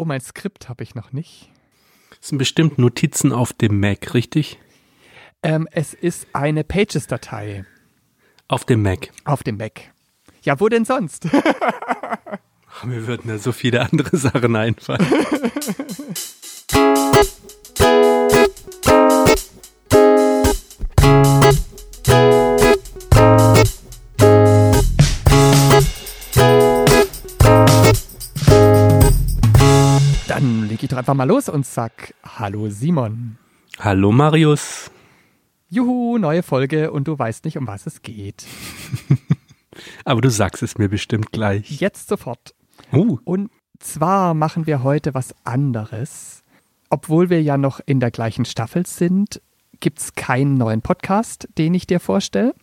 Oh, mein Skript habe ich noch nicht. Das sind bestimmt Notizen auf dem Mac, richtig? Ähm, es ist eine Pages-Datei. Auf dem Mac. Auf dem Mac. Ja, wo denn sonst? Mir würden ja so viele andere Sachen einfallen. einfach mal los und sag Hallo Simon. Hallo Marius. Juhu, neue Folge und du weißt nicht, um was es geht. Aber du sagst es mir bestimmt gleich. Jetzt sofort. Uh. Und zwar machen wir heute was anderes. Obwohl wir ja noch in der gleichen Staffel sind, gibt es keinen neuen Podcast, den ich dir vorstelle,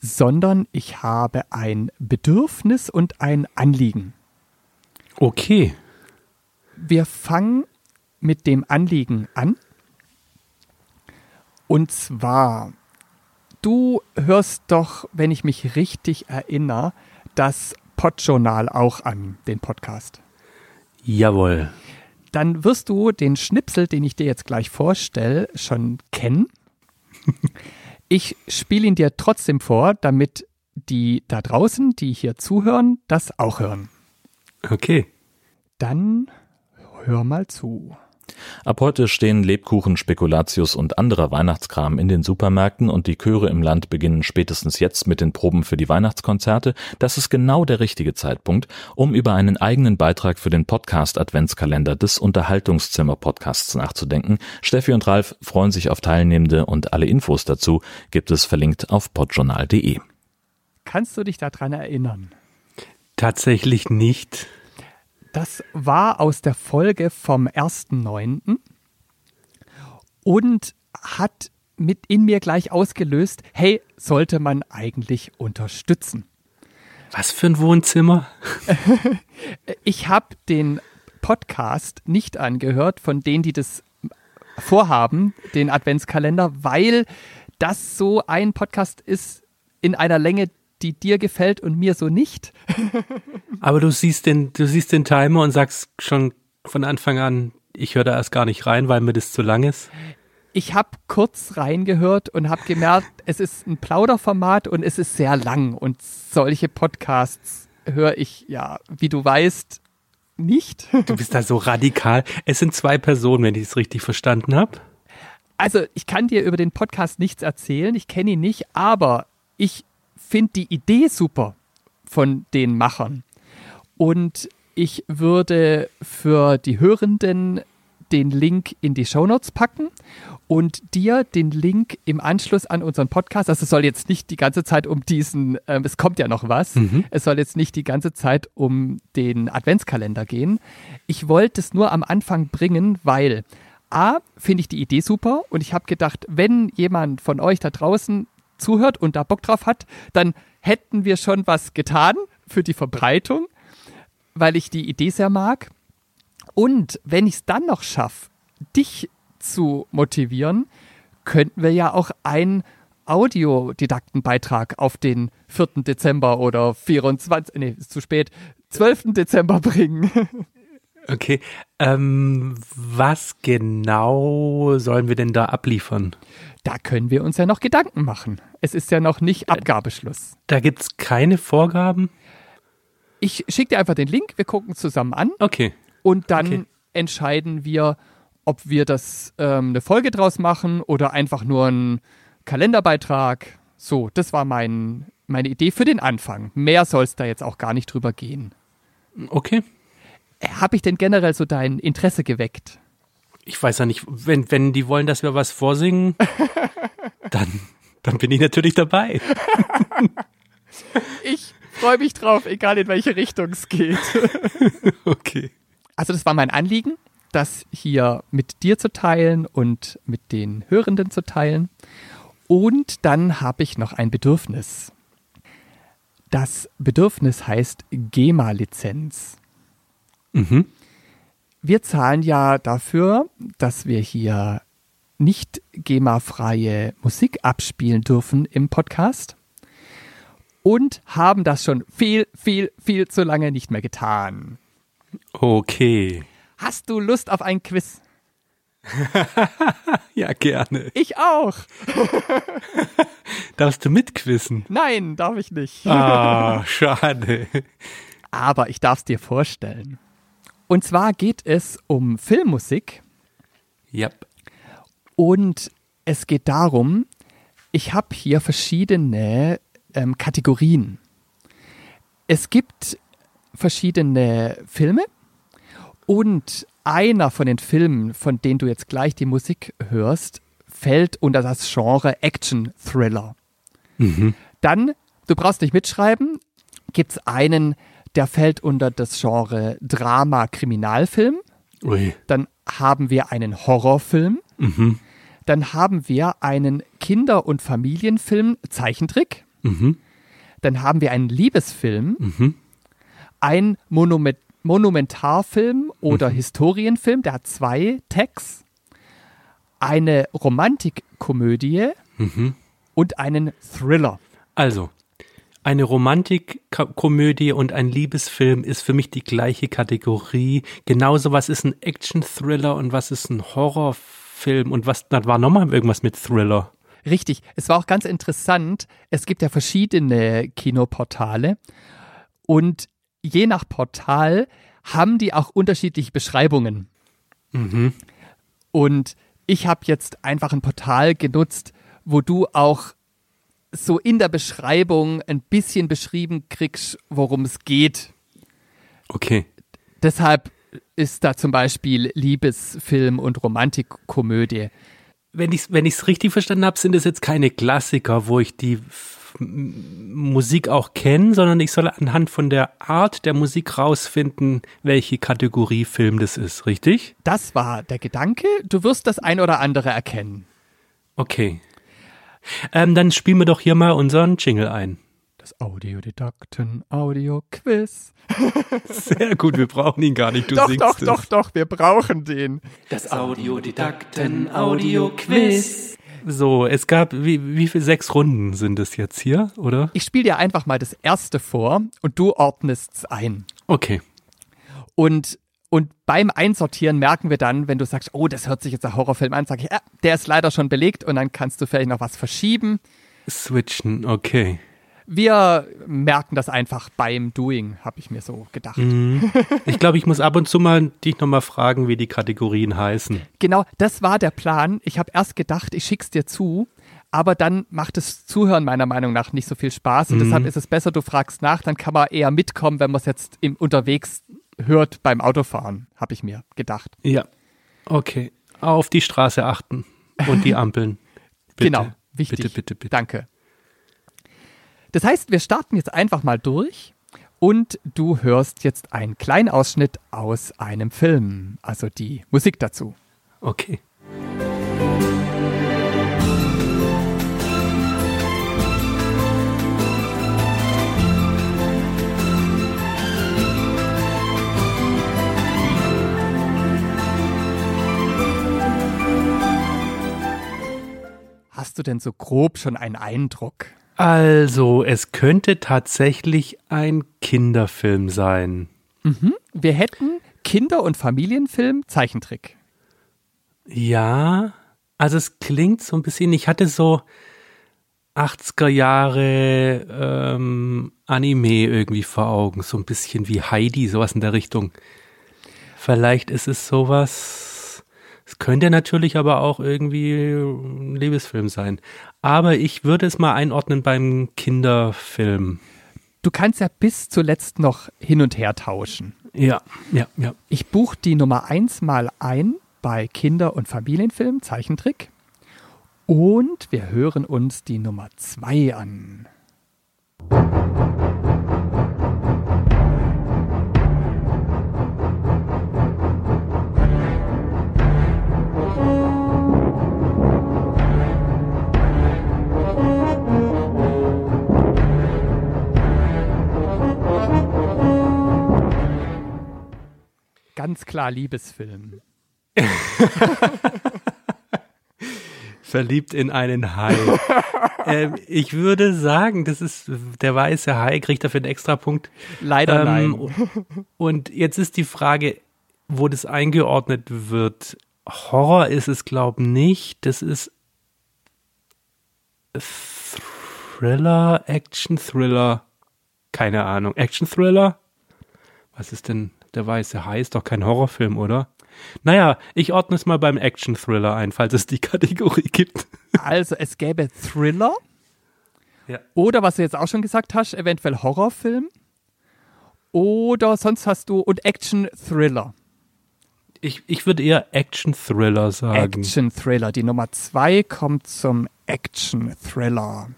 sondern ich habe ein Bedürfnis und ein Anliegen. Okay. Wir fangen mit dem Anliegen an. Und zwar, du hörst doch, wenn ich mich richtig erinnere, das Podjournal auch an, den Podcast. Jawohl. Dann wirst du den Schnipsel, den ich dir jetzt gleich vorstelle, schon kennen. Ich spiele ihn dir trotzdem vor, damit die da draußen, die hier zuhören, das auch hören. Okay. Dann hör mal zu. Ab heute stehen Lebkuchen, Spekulatius und anderer Weihnachtskram in den Supermärkten und die Chöre im Land beginnen spätestens jetzt mit den Proben für die Weihnachtskonzerte. Das ist genau der richtige Zeitpunkt, um über einen eigenen Beitrag für den Podcast Adventskalender des Unterhaltungszimmer Podcasts nachzudenken. Steffi und Ralf freuen sich auf Teilnehmende und alle Infos dazu gibt es verlinkt auf podjournal.de. Kannst du dich daran erinnern? Tatsächlich nicht. Das war aus der Folge vom 1.9. und hat mit in mir gleich ausgelöst, hey, sollte man eigentlich unterstützen. Was für ein Wohnzimmer? Ich habe den Podcast nicht angehört von denen, die das vorhaben, den Adventskalender, weil das so ein Podcast ist in einer Länge, die dir gefällt und mir so nicht. Aber du siehst den, du siehst den Timer und sagst schon von Anfang an, ich höre da erst gar nicht rein, weil mir das zu lang ist. Ich habe kurz reingehört und habe gemerkt, es ist ein Plauderformat und es ist sehr lang und solche Podcasts höre ich ja, wie du weißt, nicht. Du bist da so radikal. Es sind zwei Personen, wenn ich es richtig verstanden habe. Also ich kann dir über den Podcast nichts erzählen, ich kenne ihn nicht, aber ich finde die Idee super von den Machern. Und ich würde für die Hörenden den Link in die Shownotes packen und dir den Link im Anschluss an unseren Podcast, also es soll jetzt nicht die ganze Zeit um diesen, ähm, es kommt ja noch was, Mhm. es soll jetzt nicht die ganze Zeit um den Adventskalender gehen. Ich wollte es nur am Anfang bringen, weil A, finde ich die Idee super und ich habe gedacht, wenn jemand von euch da draußen zuhört und da Bock drauf hat, dann hätten wir schon was getan für die Verbreitung, weil ich die Idee sehr mag. Und wenn ich es dann noch schaffe, dich zu motivieren, könnten wir ja auch einen Audiodidaktenbeitrag auf den 4. Dezember oder 24, nee, ist zu spät, 12. Dezember bringen. Okay. Ähm, was genau sollen wir denn da abliefern? Da können wir uns ja noch Gedanken machen. Es ist ja noch nicht Abgabeschluss. Da gibt's keine Vorgaben? Ich schicke dir einfach den Link, wir gucken zusammen an Okay. und dann Okay. entscheiden wir, ob wir das ähm, eine Folge draus machen oder einfach nur einen Kalenderbeitrag. So, das war mein, meine Idee für den Anfang. Mehr soll es da jetzt auch gar nicht drüber gehen. Okay. Habe ich denn generell so dein Interesse geweckt? Ich weiß ja nicht, wenn, wenn die wollen, dass wir was vorsingen, dann, dann bin ich natürlich dabei. Ich freue mich drauf, egal in welche Richtung es geht. Okay. Also das war mein Anliegen, das hier mit dir zu teilen und mit den Hörenden zu teilen. Und dann habe ich noch ein Bedürfnis. Das Bedürfnis heißt GEMA-Lizenz. Mhm. Wir zahlen ja dafür, dass wir hier nicht GEMA-freie Musik abspielen dürfen im Podcast und haben das schon viel, viel, viel zu lange nicht mehr getan. Okay. Hast du Lust auf ein Quiz? Ja, gerne. Ich auch. Darfst du mitquissen? Nein, darf ich nicht. Ah, schade. Aber ich darf es dir vorstellen. Und zwar geht es um Filmmusik Yep. und es geht darum, ich habe hier verschiedene ähm, Kategorien. Es gibt verschiedene Filme und einer von den Filmen, von denen du jetzt gleich die Musik hörst, fällt unter das Genre Action Thriller. Dann, du brauchst nicht mitschreiben, gibt es einen, der fällt unter das Genre Drama Kriminalfilm. Ui. Dann haben wir einen Horrorfilm. Mhm. Dann haben wir einen Kinder- und Familienfilm Zeichentrick. Mhm. Dann haben wir einen Liebesfilm, Mhm. einen Monument Monumentarfilm oder Historienfilm, der hat zwei Tags, eine Romantikkomödie Mhm. und einen Thriller. Also, eine Romantikkomödie und ein Liebesfilm ist für mich die gleiche Kategorie. Genauso, was ist ein Action-Thriller und was ist ein Horrorfilm und was, da war nochmal irgendwas mit Thriller. Richtig, es war auch ganz interessant, es gibt ja verschiedene Kinoportale und je nach Portal haben die auch unterschiedliche Beschreibungen. Mhm. Und ich habe jetzt einfach ein Portal genutzt, wo du auch so in der Beschreibung ein bisschen beschrieben kriegst, worum es geht. Okay. Deshalb ist da zum Beispiel Liebesfilm und Romantikkomödie. Wenn ich es wenn ich's richtig verstanden habe, sind es jetzt keine Klassiker, wo ich die Musik auch kenne, sondern ich soll anhand von der Art der Musik rausfinden, welche Kategorie Film das ist, richtig? Das war der Gedanke. Du wirst das ein oder andere erkennen. Okay. Ähm, dann spielen wir doch hier mal unseren Jingle ein. Das Audiodidakten Audio Quiz. Sehr gut, wir brauchen ihn gar nicht, du Doch, singst doch, es. doch, doch, wir brauchen den. Das Audiodidakten Audio Quiz. So, es gab, wie, wie viele sechs Runden sind es jetzt hier, oder? Ich spiele dir einfach mal das erste vor und du ordnest es ein. Okay. Und, und beim Einsortieren merken wir dann, wenn du sagst, oh, das hört sich jetzt ein Horrorfilm an, sage ich, äh, der ist leider schon belegt und dann kannst du vielleicht noch was verschieben. Switchen, okay. Wir merken das einfach beim Doing, habe ich mir so gedacht. Ich glaube, ich muss ab und zu mal dich nochmal fragen, wie die Kategorien heißen. Genau, das war der Plan. Ich habe erst gedacht, ich schick's dir zu, aber dann macht das Zuhören meiner Meinung nach nicht so viel Spaß und deshalb ist es besser, du fragst nach, dann kann man eher mitkommen, wenn man es jetzt im unterwegs hört beim Autofahren, habe ich mir gedacht. Ja. Okay. Auf die Straße achten und die Ampeln. Bitte. Genau, wichtig. Bitte, bitte, bitte. Danke. Das heißt, wir starten jetzt einfach mal durch und du hörst jetzt einen kleinen Ausschnitt aus einem Film, also die Musik dazu. Okay. Hast du denn so grob schon einen Eindruck? Also, es könnte tatsächlich ein Kinderfilm sein. Wir hätten Kinder- und Familienfilm Zeichentrick. Ja, also es klingt so ein bisschen, ich hatte so 80er Jahre ähm, Anime irgendwie vor Augen, so ein bisschen wie Heidi, sowas in der Richtung. Vielleicht ist es sowas, es könnte natürlich aber auch irgendwie ein Liebesfilm sein. Aber ich würde es mal einordnen beim Kinderfilm. Du kannst ja bis zuletzt noch hin und her tauschen. Ja, ja, ja. Ich buche die Nummer eins mal ein bei Kinder- und Familienfilm Zeichentrick. Und wir hören uns die Nummer zwei an. Ganz klar Liebesfilm. Verliebt in einen Hai. ähm, ich würde sagen, das ist der weiße Hai, kriegt dafür einen extra Punkt. Leider Ähm, nein. Und jetzt ist die Frage, wo das eingeordnet wird. Horror ist es, glaube ich, nicht. Das ist Thriller, Action Thriller. Keine Ahnung. Action Thriller? Was ist denn der weiße Hai? Ist doch kein Horrorfilm, oder? Naja, ich ordne es mal beim Action Thriller ein, falls es die Kategorie gibt. Also es gäbe Thriller Ja. oder was du jetzt auch schon gesagt hast, eventuell Horrorfilm oder sonst hast du und Action Thriller. Ich, ich würde eher Action Thriller sagen. Action Thriller. Die Nummer zwei kommt zum Action Thriller.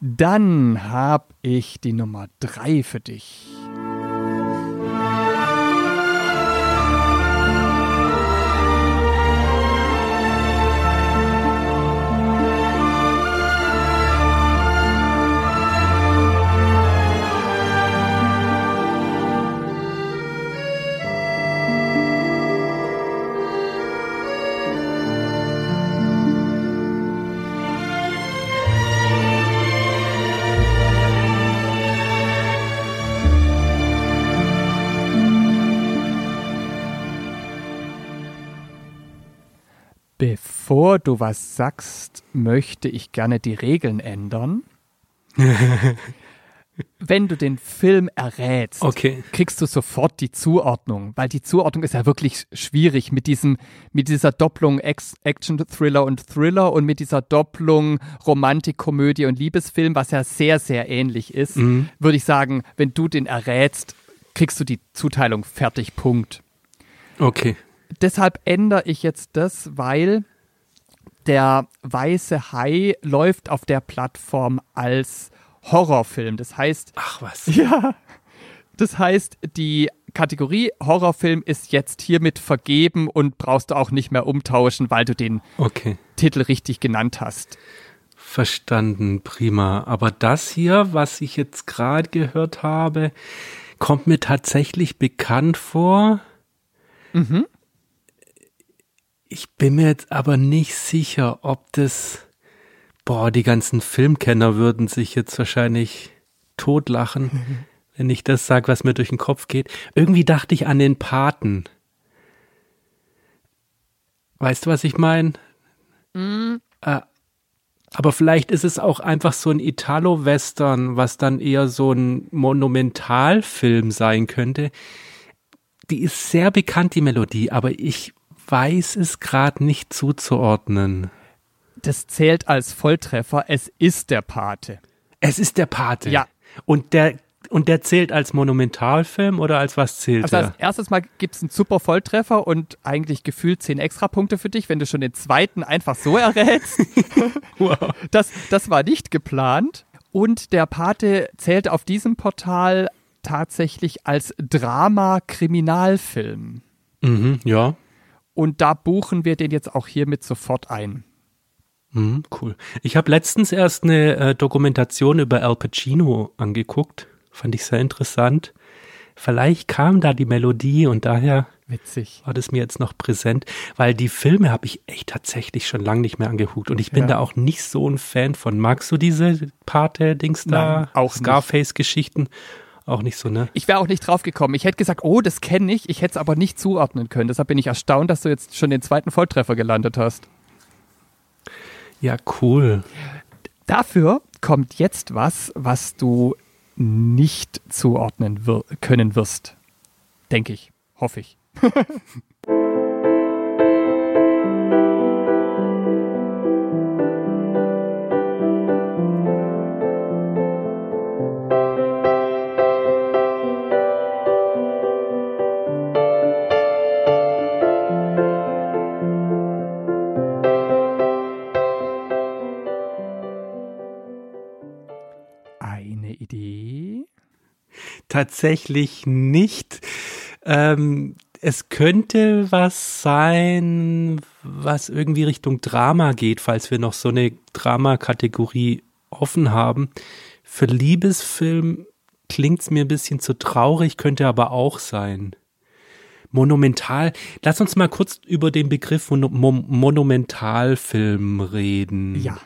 Dann habe ich die Nummer drei für dich. Bevor du was sagst, möchte ich gerne die Regeln ändern. Wenn du den Film errätst, Okay. kriegst du sofort die Zuordnung, weil die Zuordnung ist ja wirklich schwierig mit diesem, mit dieser Doppelung Ex Action Thriller und Thriller und mit dieser Doppelung Romantik, Komödie und Liebesfilm, was ja sehr, sehr ähnlich ist, würde ich sagen, wenn du den errätst, kriegst du die Zuteilung fertig, Punkt. Okay. Deshalb ändere ich jetzt das, weil der weiße Hai läuft auf der Plattform als Horrorfilm. Das heißt, Ach was. ja, das heißt, die Kategorie Horrorfilm ist jetzt hiermit vergeben und brauchst du auch nicht mehr umtauschen, weil du den Okay. Titel richtig genannt hast. Verstanden, prima. Aber das hier, was ich jetzt gerade gehört habe, kommt mir tatsächlich bekannt vor. Ich bin mir jetzt aber nicht sicher, ob das. Boah, die ganzen Filmkenner würden sich jetzt wahrscheinlich totlachen, wenn ich das sage, was mir durch den Kopf geht. Irgendwie dachte ich an den Paten. Weißt du, was ich meine? Äh, aber vielleicht ist es auch einfach so ein Italo-Western, was dann eher so ein Monumentalfilm sein könnte. Die ist sehr bekannt, die Melodie, aber ich weiß es gerade nicht zuzuordnen. Das zählt als Volltreffer. Es ist der Pate. Es ist der Pate. Ja. Und der, und der zählt als Monumentalfilm oder als was zählt Also als er? erstes Mal gibt es einen super Volltreffer und eigentlich gefühlt zehn Extrapunkte für dich, wenn du schon den zweiten einfach so errätst. Wow. Das, das war nicht geplant. Und der Pate zählt auf diesem Portal tatsächlich als Drama-Kriminalfilm. Mhm, ja. Und da buchen wir den jetzt auch hiermit sofort ein. Mhm, cool. Ich habe letztens erst eine äh, Dokumentation über Al Pacino angeguckt. Fand ich sehr interessant. Vielleicht kam da die Melodie und daher Witzig. war das mir jetzt noch präsent, weil die Filme habe ich echt tatsächlich schon lange nicht mehr angeguckt und ich bin Ja. da auch nicht so ein Fan von. Magst du diese Pate-Dings da? Nein, auch nicht. Auch nicht so, ne? Ich wäre auch nicht drauf gekommen. Ich hätte gesagt, oh, das kenne ich. Ich hätte es aber nicht zuordnen können. Deshalb bin ich erstaunt, dass du jetzt schon den zweiten Volltreffer gelandet hast. Ja, cool. Dafür kommt jetzt was, was du nicht zuordnen wir können wirst. Denke ich. Hoffe ich. Tatsächlich nicht. Ähm, es könnte was sein, was irgendwie Richtung Drama geht, falls wir noch so eine Drama-Kategorie offen haben. Für Liebesfilm klingt's mir ein bisschen zu traurig, könnte aber auch sein. Monumental. Lass uns mal kurz über den Begriff Mon Monumentalfilm reden. Ja.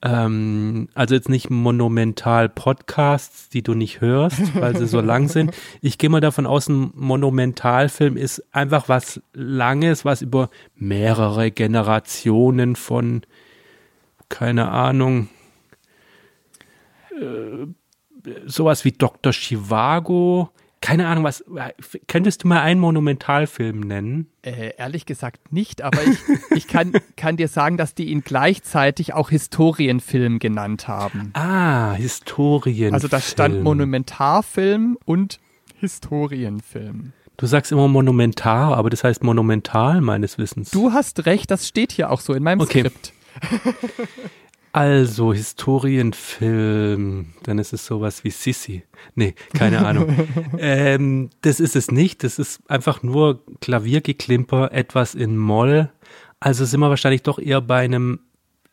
Ähm, also jetzt nicht monumental Podcasts, die du nicht hörst, weil sie so lang sind. Ich gehe mal davon aus, ein Monumentalfilm ist einfach was Langes, was über mehrere Generationen von, keine Ahnung, äh, sowas wie Dr. Chivago, keine Ahnung, was, könntest du mal einen Monumentalfilm nennen? Äh, ehrlich gesagt nicht, aber ich, ich kann, kann dir sagen, dass die ihn gleichzeitig auch Historienfilm genannt haben. Ah, Historienfilm. Also da stand Monumentarfilm und Historienfilm. Du sagst immer monumentar, aber das heißt monumental meines Wissens. Du hast recht, das steht hier auch so in meinem Okay. Skript. Also, Historienfilm, dann ist es sowas wie Sissi. Nee, keine Ahnung. ähm, das ist es nicht. Das ist einfach nur Klaviergeklimper, etwas in Moll. Also sind wir wahrscheinlich doch eher bei einem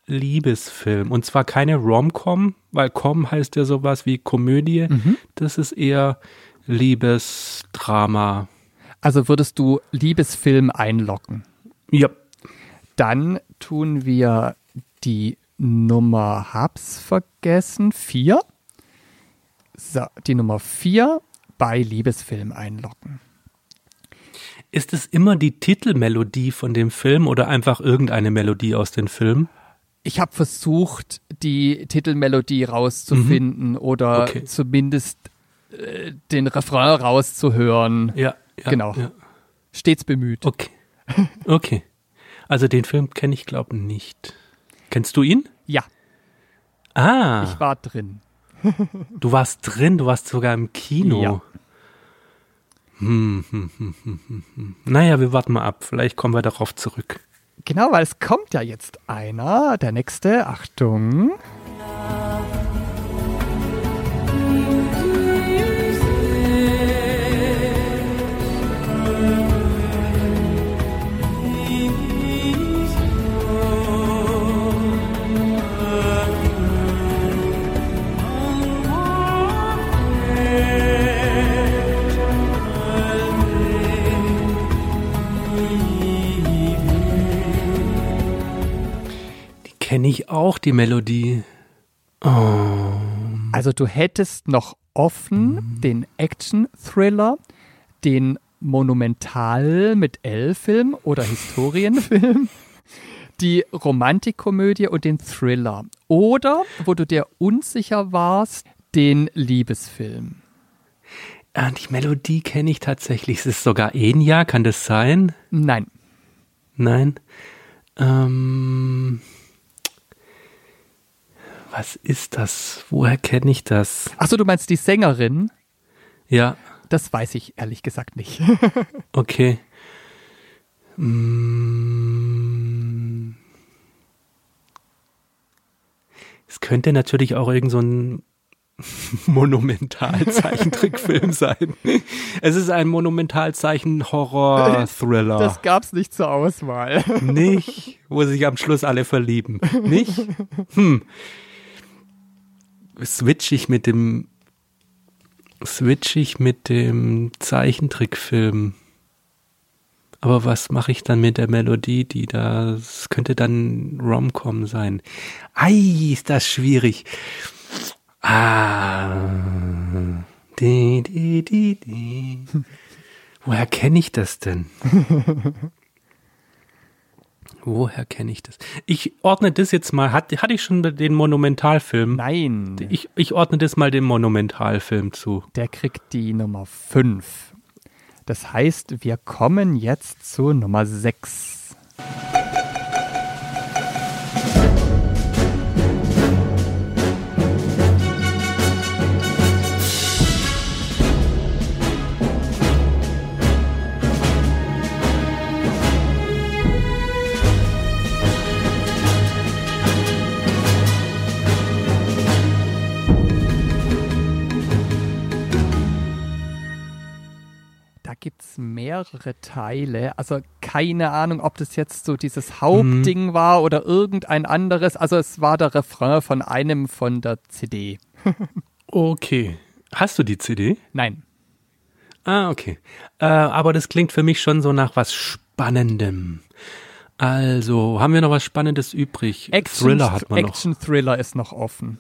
Liebesfilm. Und zwar keine Rom-Com, weil Com heißt ja sowas wie Komödie. Das ist eher Liebesdrama. Also würdest du Liebesfilm einloggen. Ja. Dann tun wir die Nummer, hab's vergessen, vier. So, die Nummer vier bei Liebesfilm einloggen. Ist es immer die Titelmelodie von dem Film oder einfach irgendeine Melodie aus dem Film? Ich habe versucht, die Titelmelodie rauszufinden oder Mhm. Okay. zumindest äh, den Refrain rauszuhören. Ja, ja Genau. Ja. Stets bemüht. Okay. Okay. Also den Film kenne ich glaube nicht. Kennst du ihn? Ja, Ah, ich war drin. du warst drin, du warst sogar im Kino. Ja. Hm, hm, hm, hm, hm, hm. Naja, wir warten mal ab. Vielleicht kommen wir darauf zurück. Genau, weil es kommt ja jetzt einer. Der nächste, Achtung. Ich auch, die Melodie. Oh. Also du hättest noch offen den Action-Thriller, den Monumental mit L-Film oder Historienfilm, die Romantikkomödie und den Thriller. Oder, wo du dir unsicher warst, den Liebesfilm. Ah, die Melodie kenne ich tatsächlich. Es ist sogar Enya, kann das sein? Nein. Nein. Ähm, was ist das? Woher kenne ich das? Achso, du meinst die Sängerin? Ja, Das weiß ich ehrlich gesagt nicht. okay. Mm. Es könnte natürlich auch irgend so ein Monumentalzeichentrickfilm sein. Es ist ein Monumentalzeichen-Horror-Thriller. Das gab's nicht zur Auswahl. Nicht, wo sich am Schluss alle verlieben. Nicht? Hm. Switch ich mit dem switch ich mit dem Zeichentrickfilm. Aber was mache ich dann mit der Melodie, die da, das könnte dann Rom-Com sein. Ei, ist das schwierig. Ah. Di, di, di, di. Woher kenne ich das denn? Woher kenne ich das? Ich ordne das jetzt mal. Hat, hatte ich schon den Monumentalfilm? Nein. Ich, ich ordne das mal dem Monumentalfilm zu. Der kriegt die Nummer 5. Das heißt, wir kommen jetzt zu Nummer 6. gibt es mehrere Teile. Also keine Ahnung, ob das jetzt so dieses Hauptding war oder irgendein anderes. Also es war der Refrain von einem von der CD. Okay. Hast du die CD? Nein. Ah, okay. Äh, aber das klingt für mich schon so nach was Spannendem. Also, haben wir noch was Spannendes übrig? Action, Thriller hat man Action Thriller ist noch offen.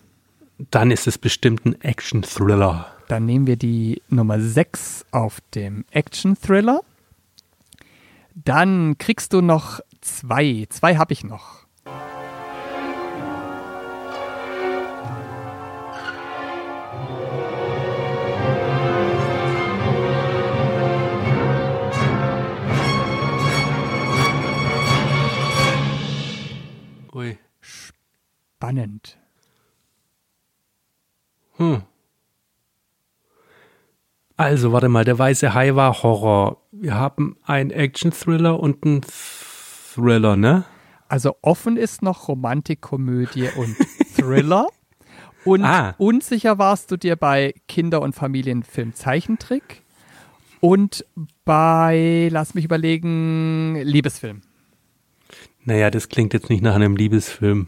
Dann ist es bestimmt ein Action-Thriller. Dann nehmen wir die Nummer 6 auf dem Action Thriller. Dann kriegst du noch zwei. Zwei habe ich noch. Ui. Spannend. Hm. Also, warte mal, der weiße Hai war Horror. Wir haben einen Action-Thriller und einen Thriller, ne? Also offen ist noch Romantik, Komödie und Thriller. Und Ah. unsicher warst du dir bei Kinder- und Familienfilm Zeichentrick. Und bei, lass mich überlegen, Liebesfilm. Naja, das klingt jetzt nicht nach einem Liebesfilm.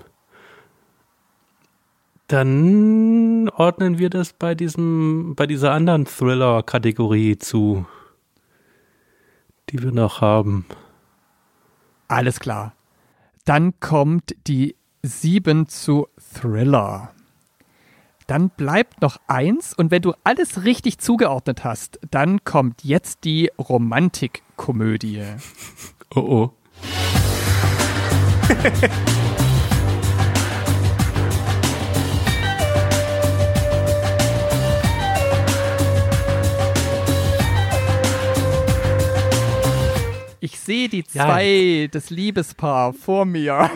Dann ordnen wir das bei diesem, bei dieser anderen Thriller-Kategorie zu, die wir noch haben. Alles klar. Dann kommt die 7 zu Thriller. Dann bleibt noch eins und wenn du alles richtig zugeordnet hast, dann kommt jetzt die Romantikkomödie. Oh oh. sehe die Ja. zwei, das Liebespaar vor mir.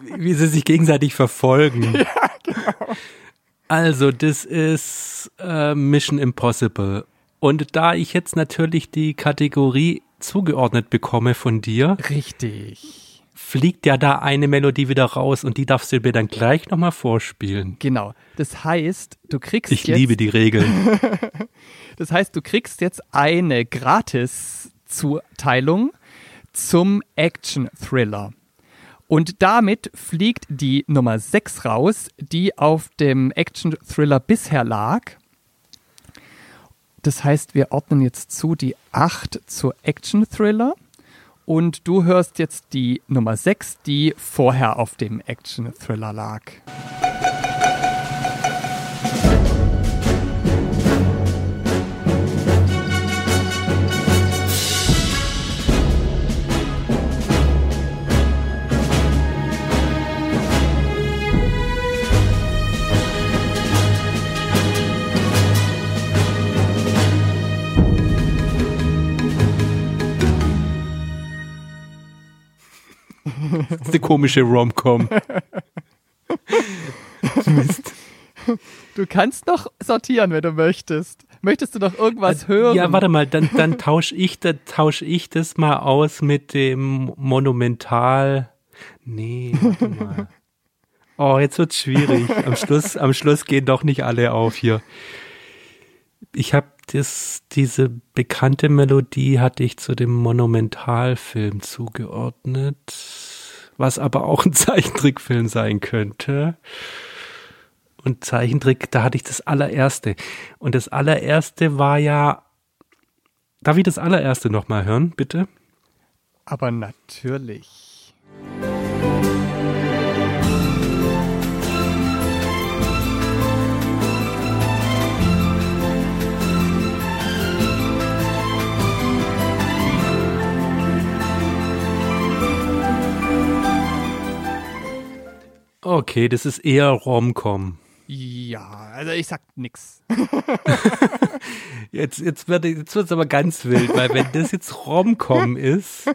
Wie sie sich gegenseitig verfolgen. Also, das ist äh, Mission Impossible. Und da ich jetzt natürlich die Kategorie zugeordnet bekomme von dir, Richtig. fliegt ja da eine Melodie wieder raus und die darfst du mir dann gleich nochmal vorspielen. Genau. Das heißt, du kriegst Ich jetzt, liebe die Regeln. das heißt, du kriegst jetzt eine Gratis-Zuteilung zum Action-Thriller. Und damit fliegt die Nummer 6 raus, die auf dem Action-Thriller bisher lag. Das heißt, wir ordnen jetzt zu die 8 zur Action-Thriller. Und du hörst jetzt die Nummer 6, die vorher auf dem Action-Thriller lag. Das ist eine komische Rom-Com. Mist. Du kannst noch sortieren, wenn du möchtest. Möchtest du noch irgendwas hören? Ja, warte mal, dann, dann tausche ich, da tausche ich das mal aus mit dem Monumental. Nee, warte mal. Oh, jetzt wird's schwierig. Am Schluss, am Schluss gehen doch nicht alle auf hier. Ich habe das, diese bekannte Melodie hatte ich zu dem Monumentalfilm zugeordnet, was aber auch ein Zeichentrickfilm sein könnte. Und Zeichentrick, da hatte ich das allererste. Und das allererste war ja. Darf ich das allererste nochmal hören, bitte? Aber natürlich. Okay, das ist eher Rom-Com. Ja, also ich sag nix. Jetzt, jetzt wird jetzt wird's aber ganz wild, weil wenn das jetzt Rom-Com ist,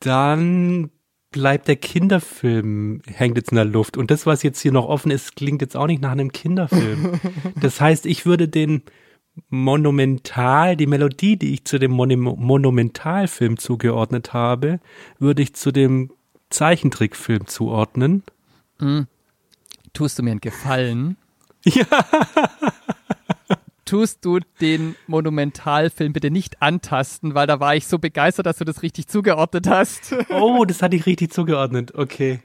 dann bleibt der Kinderfilm, hängt jetzt in der Luft. Und das, was jetzt hier noch offen ist, klingt jetzt auch nicht nach einem Kinderfilm. Das heißt, ich würde den Monumental, die Melodie, die ich zu dem Mon Monumentalfilm zugeordnet habe, würde ich zu dem Zeichentrickfilm zuordnen. Tust du mir einen Gefallen? Ja. Tust du den Monumentalfilm bitte nicht antasten, weil da war ich so begeistert, dass du das richtig zugeordnet hast. Oh, das hatte ich richtig zugeordnet. Okay.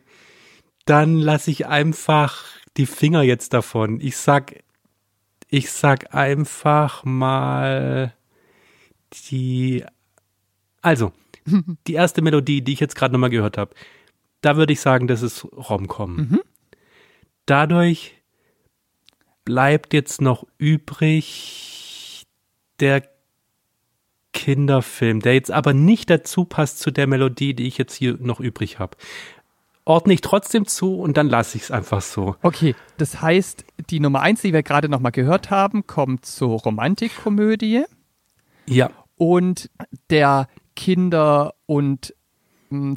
Dann lasse ich einfach die Finger jetzt davon. Ich sag, ich sag einfach mal die, also, die erste Melodie, die ich jetzt gerade nochmal gehört habe, da würde ich sagen, das ist Romcom. Mhm. Dadurch bleibt jetzt noch übrig der Kinderfilm, der jetzt aber nicht dazu passt zu der Melodie, die ich jetzt hier noch übrig habe. Ordne ich trotzdem zu und dann lasse ich es einfach so. Okay, das heißt, die Nummer eins, die wir gerade nochmal gehört haben, kommt zur Romantikkomödie Ja, und der Kinder- und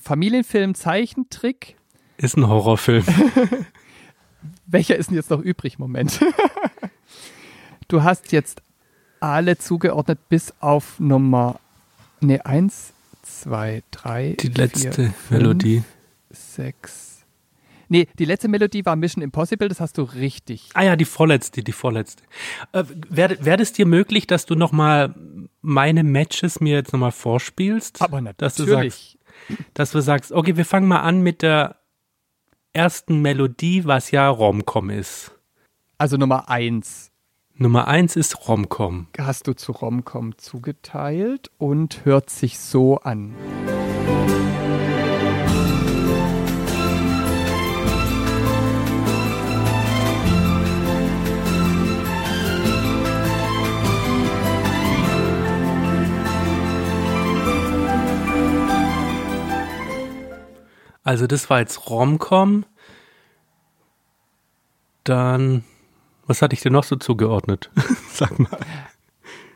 Familienfilm Zeichentrick. ist ein Horrorfilm. Welcher ist denn jetzt noch übrig? Moment. du hast jetzt alle zugeordnet bis auf Nummer ne, eins, zwei, drei, Die vier, letzte fünf, Melodie. sechs. Nee, die letzte Melodie war Mission Impossible, das hast du richtig. Ah ja, die vorletzte, die vorletzte. Äh, Wäre wär es dir möglich, dass du noch mal meine Matches mir jetzt noch mal vorspielst? Aber Dass du natürlich. sagst, dass du sagst, okay, wir fangen mal an mit der ersten Melodie, was ja Romcom ist. Also Nummer eins Nummer eins ist Romcom. hast du zu Romcom zugeteilt und hört sich so an. Also das war jetzt Romcom. Dann, was hatte ich denn noch so zugeordnet? Sag mal.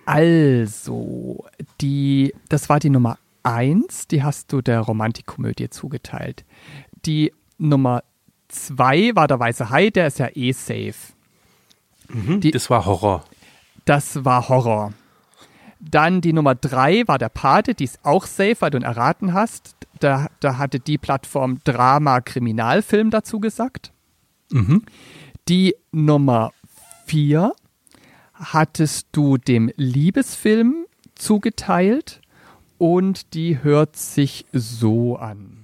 Also, die, das war die Nummer eins, die hast du der Romantikkomödie zugeteilt. Die Nummer zwei war der Weiße Hai, der ist ja eh safe. Die- das war Horror. Das war Horror. Dann die Nummer drei war der Pate, die ist auch safe, weil du ihn erraten hast. Da, da hatte die Plattform Drama Kriminalfilm dazu gesagt. Mhm. Die Nummer vier hattest du dem Liebesfilm zugeteilt und die hört sich so an.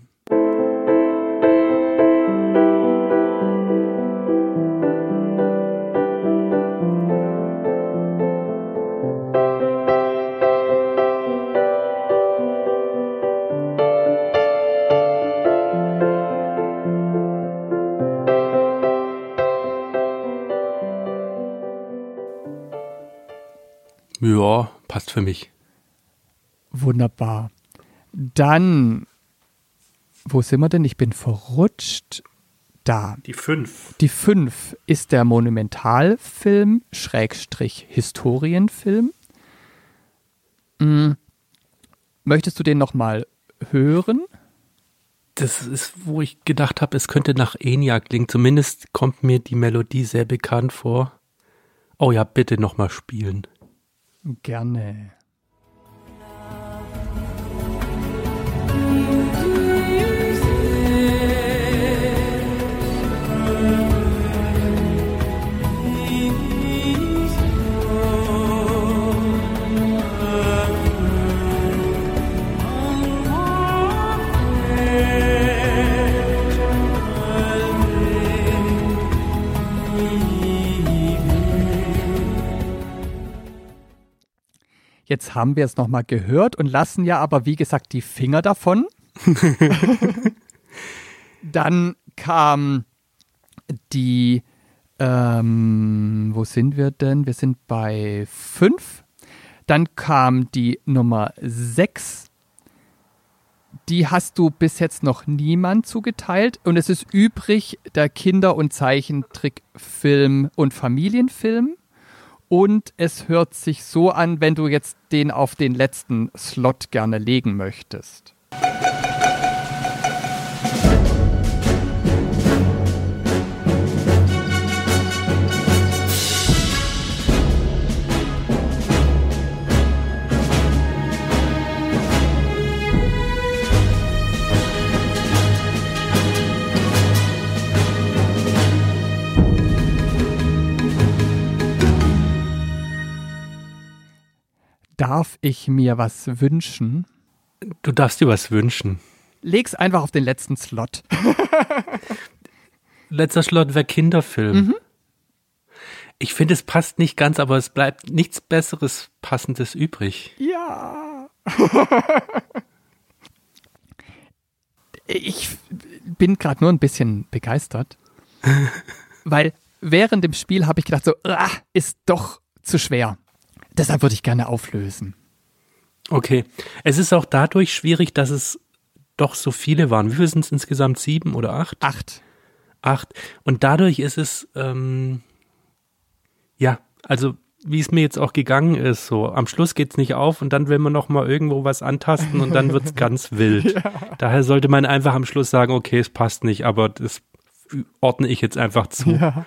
Passt für mich. Wunderbar. Dann, wo sind wir denn? Ich bin verrutscht. Da. Die fünf. Die 5 ist der Monumentalfilm, Schrägstrich Historienfilm. Mm. Möchtest du den nochmal hören? Das ist, wo ich gedacht habe, es könnte nach ENIAC klingen. Zumindest kommt mir die Melodie sehr bekannt vor. Oh ja, bitte nochmal spielen. Gerne. Jetzt haben wir es nochmal gehört und lassen ja aber, wie gesagt, die Finger davon. Dann kam die, ähm, wo sind wir denn? Wir sind bei fünf. Dann kam die Nummer sechs. Die hast du bis jetzt noch niemand zugeteilt. Und es ist übrig der Kinder- und Zeichentrickfilm und Familienfilm. Und es hört sich so an, wenn du jetzt den auf den letzten Slot gerne legen möchtest. Darf ich mir was wünschen? Du darfst dir was wünschen. Leg's einfach auf den letzten Slot. Letzter Slot wäre Kinderfilm. Ich finde, es passt nicht ganz, aber es bleibt nichts Besseres Passendes übrig. Ja. Ich bin gerade nur ein bisschen begeistert, weil während dem Spiel habe ich gedacht, so, ah, ist doch zu schwer. Deshalb würde ich gerne auflösen. Okay. Es ist auch dadurch schwierig, dass es doch so viele waren. Wie viele sind es insgesamt? Sieben oder acht? Acht. Acht. Und dadurch ist es, ähm, ja, also wie es mir jetzt auch gegangen ist, so am Schluss geht's nicht auf und dann will man noch mal irgendwo was antasten und dann wird's ganz wild. Ja. Daher sollte man einfach am Schluss sagen, okay, es passt nicht, aber das ordne ich jetzt einfach zu. Ja.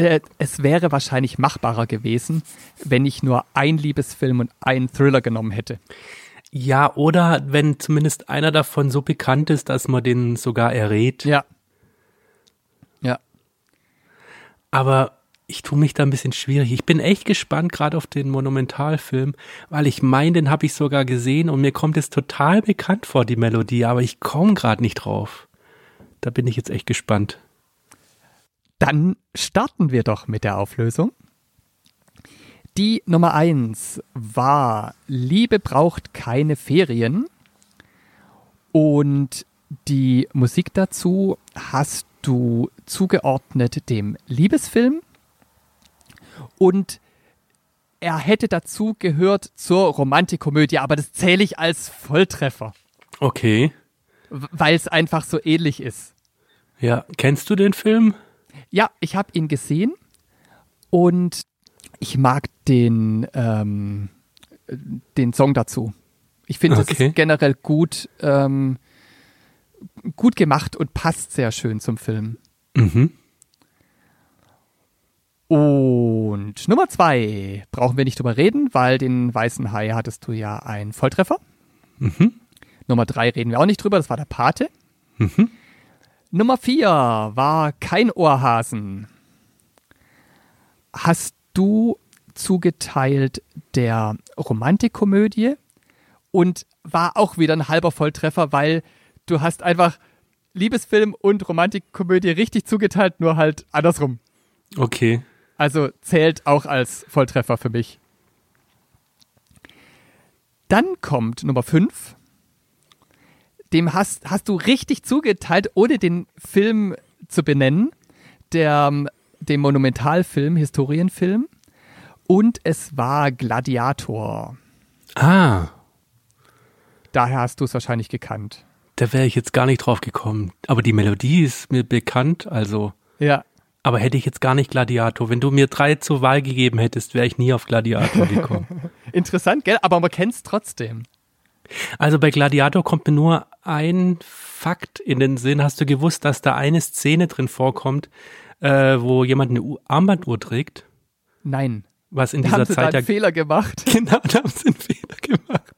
Äh, es wäre wahrscheinlich machbarer gewesen, wenn ich nur ein Liebesfilm und einen Thriller genommen hätte. Ja, oder wenn zumindest einer davon so bekannt ist, dass man den sogar errät. Ja. Ja. Aber ich tue mich da ein bisschen schwierig. Ich bin echt gespannt gerade auf den Monumentalfilm, weil ich meine, den habe ich sogar gesehen und mir kommt es total bekannt vor, die Melodie, aber ich komme gerade nicht drauf. Da bin ich jetzt echt gespannt. Dann starten wir doch mit der Auflösung. Die Nummer eins war Liebe braucht keine Ferien. Und die Musik dazu hast du zugeordnet dem Liebesfilm. Und er hätte dazu gehört zur Romantikkomödie, aber das zähle ich als Volltreffer. Okay. Weil es einfach so ähnlich ist. Ja, kennst du den Film? Ja, ich habe ihn gesehen und ich mag den, ähm, den Song dazu. Ich finde, okay. es ist generell gut, ähm, gut gemacht und passt sehr schön zum Film. Mhm. Und Nummer zwei brauchen wir nicht drüber reden, weil den weißen Hai hattest du ja einen Volltreffer. Mhm. Nummer drei reden wir auch nicht drüber, das war der Pate. Mhm. Nummer vier war kein Ohrhasen. Hast du zugeteilt der Romantikkomödie und war auch wieder ein halber Volltreffer, weil du hast einfach Liebesfilm und Romantikkomödie richtig zugeteilt, nur halt andersrum. Okay. Also zählt auch als Volltreffer für mich. Dann kommt Nummer 5 dem hast, hast du richtig zugeteilt, ohne den Film zu benennen, der, dem Monumentalfilm, Historienfilm. Und es war Gladiator. Ah. Daher hast du es wahrscheinlich gekannt. Da wäre ich jetzt gar nicht drauf gekommen. Aber die Melodie ist mir bekannt, also. Ja. Aber hätte ich jetzt gar nicht Gladiator. Wenn du mir drei zur Wahl gegeben hättest, wäre ich nie auf Gladiator gekommen. Interessant, gell? Aber man kennt es trotzdem. Also bei Gladiator kommt mir nur ein Fakt in den Sinn. Hast du gewusst, dass da eine Szene drin vorkommt, äh, wo jemand eine Armbanduhr trägt? Nein. Was in da dieser haben sie Zeit da einen Fehler gemacht. Genau, da haben sie einen Fehler gemacht.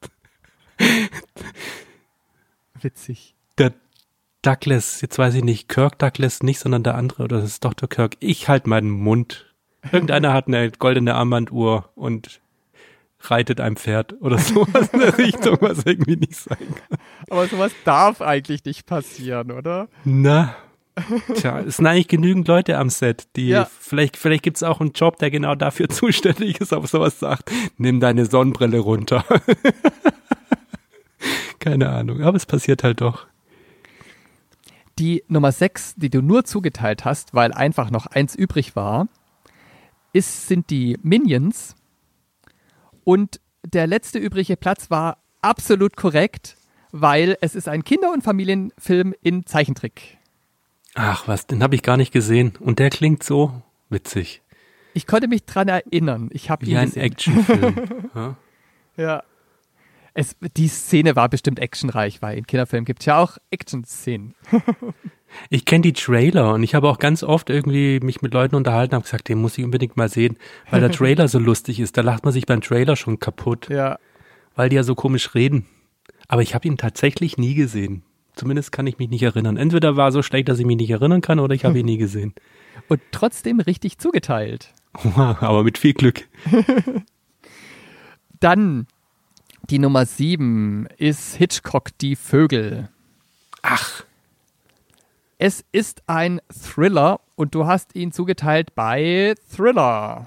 Witzig. Der Douglas, jetzt weiß ich nicht, Kirk Douglas nicht, sondern der andere, oder das ist Dr. Kirk. Ich halt meinen Mund. Irgendeiner hat eine goldene Armbanduhr und reitet ein Pferd oder sowas in der Richtung, was irgendwie nicht sein kann. Aber sowas darf eigentlich nicht passieren, oder? Na. Tja, es sind eigentlich genügend Leute am Set, die ja. vielleicht, vielleicht gibt es auch einen Job, der genau dafür zuständig ist, aber sowas sagt, nimm deine Sonnenbrille runter. Keine Ahnung, aber es passiert halt doch. Die Nummer 6, die du nur zugeteilt hast, weil einfach noch eins übrig war, ist, sind die Minions und der letzte übrige Platz war absolut korrekt, weil es ist ein Kinder- und Familienfilm in Zeichentrick. Ach was, den habe ich gar nicht gesehen. Und der klingt so witzig. Ich konnte mich dran erinnern. Ich habe Wie ein Actionfilm. ja. ja. Es, die Szene war bestimmt actionreich, weil in Kinderfilmen gibt es ja auch Action-Szenen. Ich kenne die Trailer und ich habe auch ganz oft irgendwie mich mit Leuten unterhalten und gesagt, den muss ich unbedingt mal sehen, weil der Trailer so lustig ist. Da lacht man sich beim Trailer schon kaputt. Ja. Weil die ja so komisch reden. Aber ich habe ihn tatsächlich nie gesehen. Zumindest kann ich mich nicht erinnern. Entweder war er so schlecht, dass ich mich nicht erinnern kann, oder ich habe ihn nie gesehen. Und trotzdem richtig zugeteilt. Aber mit viel Glück. Dann die Nummer sieben ist Hitchcock die Vögel. Ach. Es ist ein Thriller und du hast ihn zugeteilt bei Thriller.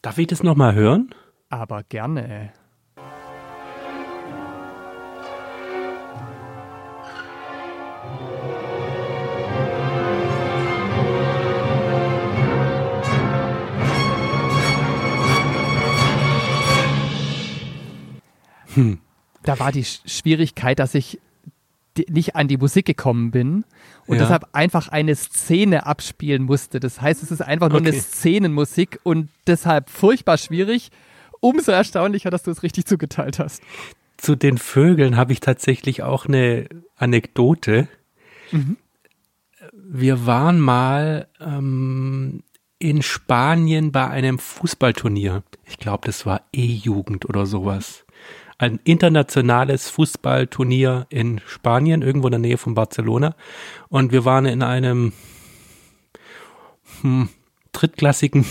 Darf ich das nochmal hören? Aber gerne. Hm. Da war die Schwierigkeit, dass ich di- nicht an die Musik gekommen bin und Ja. deshalb einfach eine Szene abspielen musste. Das heißt, es ist einfach nur eine Okay. Szenenmusik und deshalb furchtbar schwierig. Umso erstaunlicher, dass du es richtig zugeteilt hast. Zu den Vögeln habe ich tatsächlich auch eine Anekdote. Wir waren mal ähm, in Spanien bei einem Fußballturnier. Ich glaube, das war E-Jugend oder sowas. Ein internationales Fußballturnier in Spanien, irgendwo in der Nähe von Barcelona. Und wir waren in einem hm, drittklassigen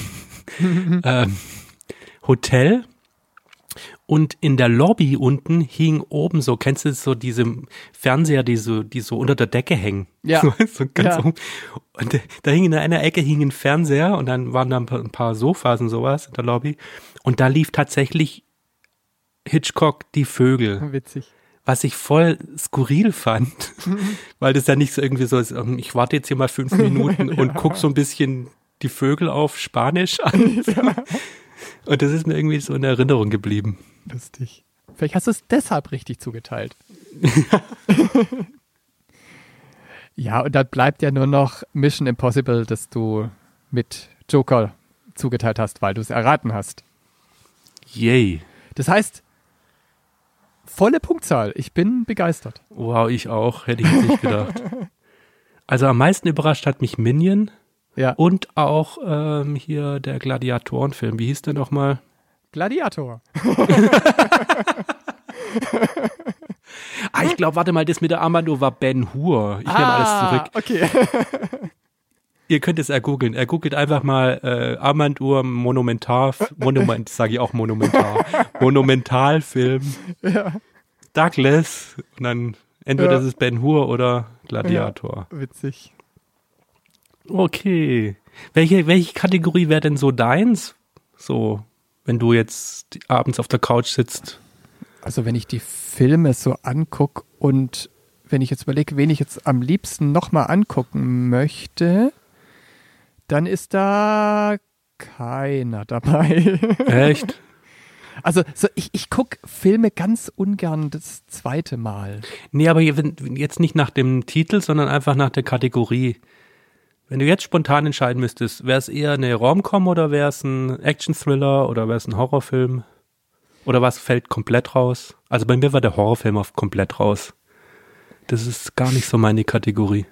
ähm, Hotel und in der Lobby unten hing oben so, kennst du so diese Fernseher, die so, die so unter der Decke hängen? Ja. So, ganz Ja. oben. Und da- hing in einer Ecke hing ein Fernseher und dann waren da ein paar, ein paar Sofas und sowas in der Lobby. Und da lief tatsächlich Hitchcock die Vögel, Witzig. was ich voll skurril fand, weil das ja nicht so irgendwie so ist, ähm, ich warte jetzt hier mal fünf Minuten und guck so ein bisschen die Vögel auf Spanisch an. Und das ist mir irgendwie so in Erinnerung geblieben. Lustig. Vielleicht hast du es deshalb richtig zugeteilt. ja, und dann bleibt ja nur noch Mission Impossible, das du mit Joker zugeteilt hast, weil du es erraten hast. Yay. Das heißt, volle Punktzahl. Ich bin begeistert. Wow, ich auch, hätte ich jetzt nicht gedacht. Also am meisten überrascht hat mich Minion Ja. und auch ähm, hier der Gladiatorenfilm. Wie hieß der nochmal? Gladiator. Ah, ich glaube, warte mal, das mit der Armbanduhr war Ben Hur. Ich nehme alles zurück. Okay. Ihr könnt es ergoogeln. Er googelt einfach mal äh, Armbanduhr Monumentar, Monument, sage ich auch Monumentar, Monumentalfilm. Douglas und dann entweder Ja. das ist Ben Hur oder Gladiator. Witzig. Okay. Welche, welche Kategorie wäre denn so deins? So, wenn du jetzt abends auf der Couch sitzt. Also wenn ich die Filme so angucke und wenn ich jetzt überlege, wen ich jetzt am liebsten nochmal angucken möchte, dann ist da keiner dabei. Echt? Also so, ich, ich gucke Filme ganz ungern das zweite Mal. nee, aber jetzt nicht nach dem Titel, sondern einfach nach der Kategorie. Wenn du jetzt spontan entscheiden müsstest, wäre es eher eine Rom-Com oder wäre es ein Action-Thriller oder wäre es ein Horrorfilm? Oder was fällt komplett raus? Also bei mir war der Horrorfilm auf komplett raus. Das ist gar nicht so meine Kategorie.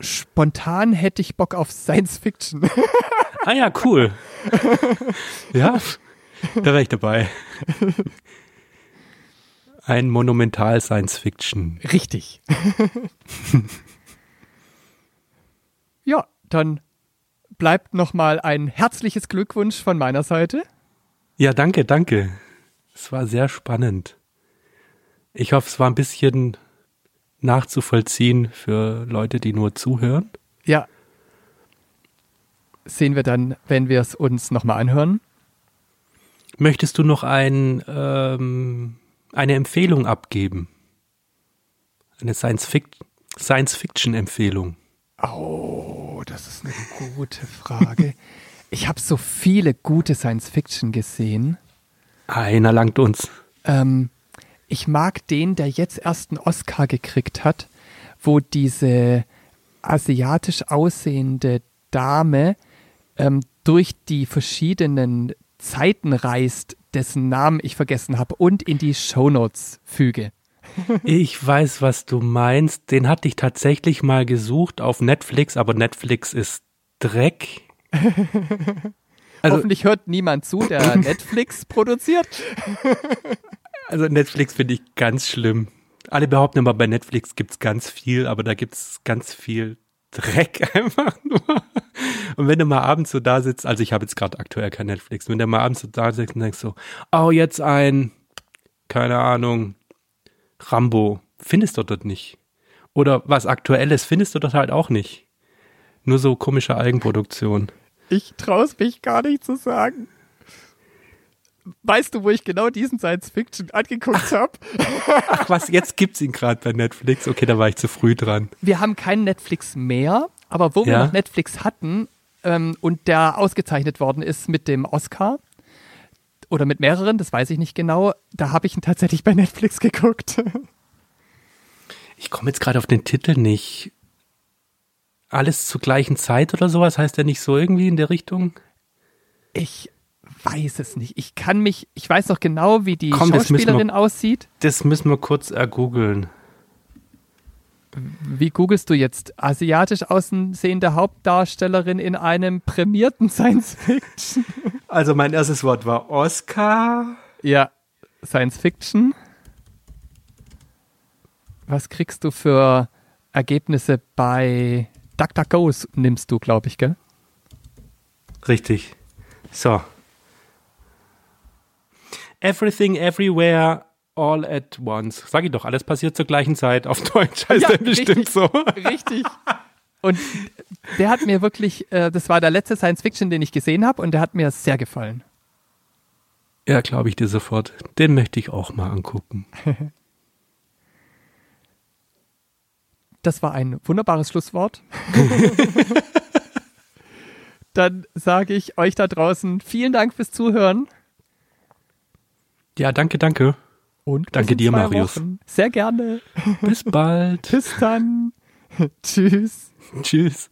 Spontan hätte ich Bock auf Science Fiction. Ah ja, cool. ja, da wäre ich dabei. Ein Monumental Science Fiction. Richtig. ja, dann bleibt nochmal ein herzliches Glückwunsch von meiner Seite. Ja, danke, danke. Es war sehr spannend. Ich hoffe, es war ein bisschen nachzuvollziehen für Leute, die nur zuhören. Ja. Sehen wir dann, wenn wir es uns nochmal anhören. Möchtest du noch ein, ähm, eine Empfehlung abgeben? Eine Science-Fic- Science-Fiction-Empfehlung. Oh, das ist eine gute Frage. Ich habe so viele gute Science-Fiction gesehen. Einer langt uns. Ähm, ich mag den, der jetzt erst einen Oscar gekriegt hat, wo diese asiatisch aussehende Dame ähm, durch die verschiedenen Zeiten reist, dessen Namen ich vergessen habe und in die Shownotes füge. Ich weiß, was du meinst. Den hatte ich tatsächlich mal gesucht auf Netflix, aber Netflix ist Dreck. Also, Hoffentlich hört niemand zu, der Netflix produziert. Also Netflix finde ich ganz schlimm. Alle behaupten immer, bei Netflix gibt's ganz viel, aber da gibt's ganz viel Dreck einfach nur. Und wenn du mal abends so da sitzt, also ich habe jetzt gerade aktuell kein Netflix, wenn du mal abends so da sitzt und denkst so, oh, jetzt ein, keine Ahnung, Rambo, findest du dort nicht. Oder was Aktuelles findest du dort halt auch nicht. Nur so komische Eigenproduktion. Ich traue es mich gar nicht zu sagen. Weißt du, wo ich genau diesen Science-Fiction angeguckt habe? Ach was, jetzt gibt's ihn gerade bei Netflix. Okay, da war ich zu früh dran. Wir haben keinen Netflix mehr, aber wo wir Ja. noch Netflix hatten ähm, und der ausgezeichnet worden ist mit dem Oscar oder mit mehreren, das weiß ich nicht genau. Da habe ich ihn tatsächlich bei Netflix geguckt. Ich komme jetzt gerade auf den Titel nicht. Alles zur gleichen Zeit oder sowas? Heißt der nicht so irgendwie in der Richtung? Ich weiß es nicht. Ich kann mich, ich weiß noch genau, wie die Komm, müssen wir- Schauspielerin aussieht. Das müssen wir kurz ergoogeln. Wie googelst du jetzt? Asiatisch aussehende Hauptdarstellerin in einem prämierten Science-Fiction. Also mein erstes Wort war Oscar. Ja, Science-Fiction. Was kriegst du für Ergebnisse bei DuckDuckGo nimmst du, glaube ich, gell? Richtig. So. Everything, everywhere, all at once. Sag ich doch, alles passiert zur gleichen Zeit. Auf Deutsch heißt Ja, der bestimmt richtig. so. Richtig. Und der hat mir wirklich, äh, das war der letzte Science-Fiction, den ich gesehen habe und der hat mir sehr gefallen. Ja, glaube ich dir sofort. Den möchte ich auch mal angucken. Das war ein wunderbares Schlusswort. Dann sage ich euch da draußen vielen Dank fürs Zuhören. Ja, danke, danke. Und Danke dir, Marius. Wochen. Sehr gerne. Bis bald. Bis dann. Tschüss. Tschüss.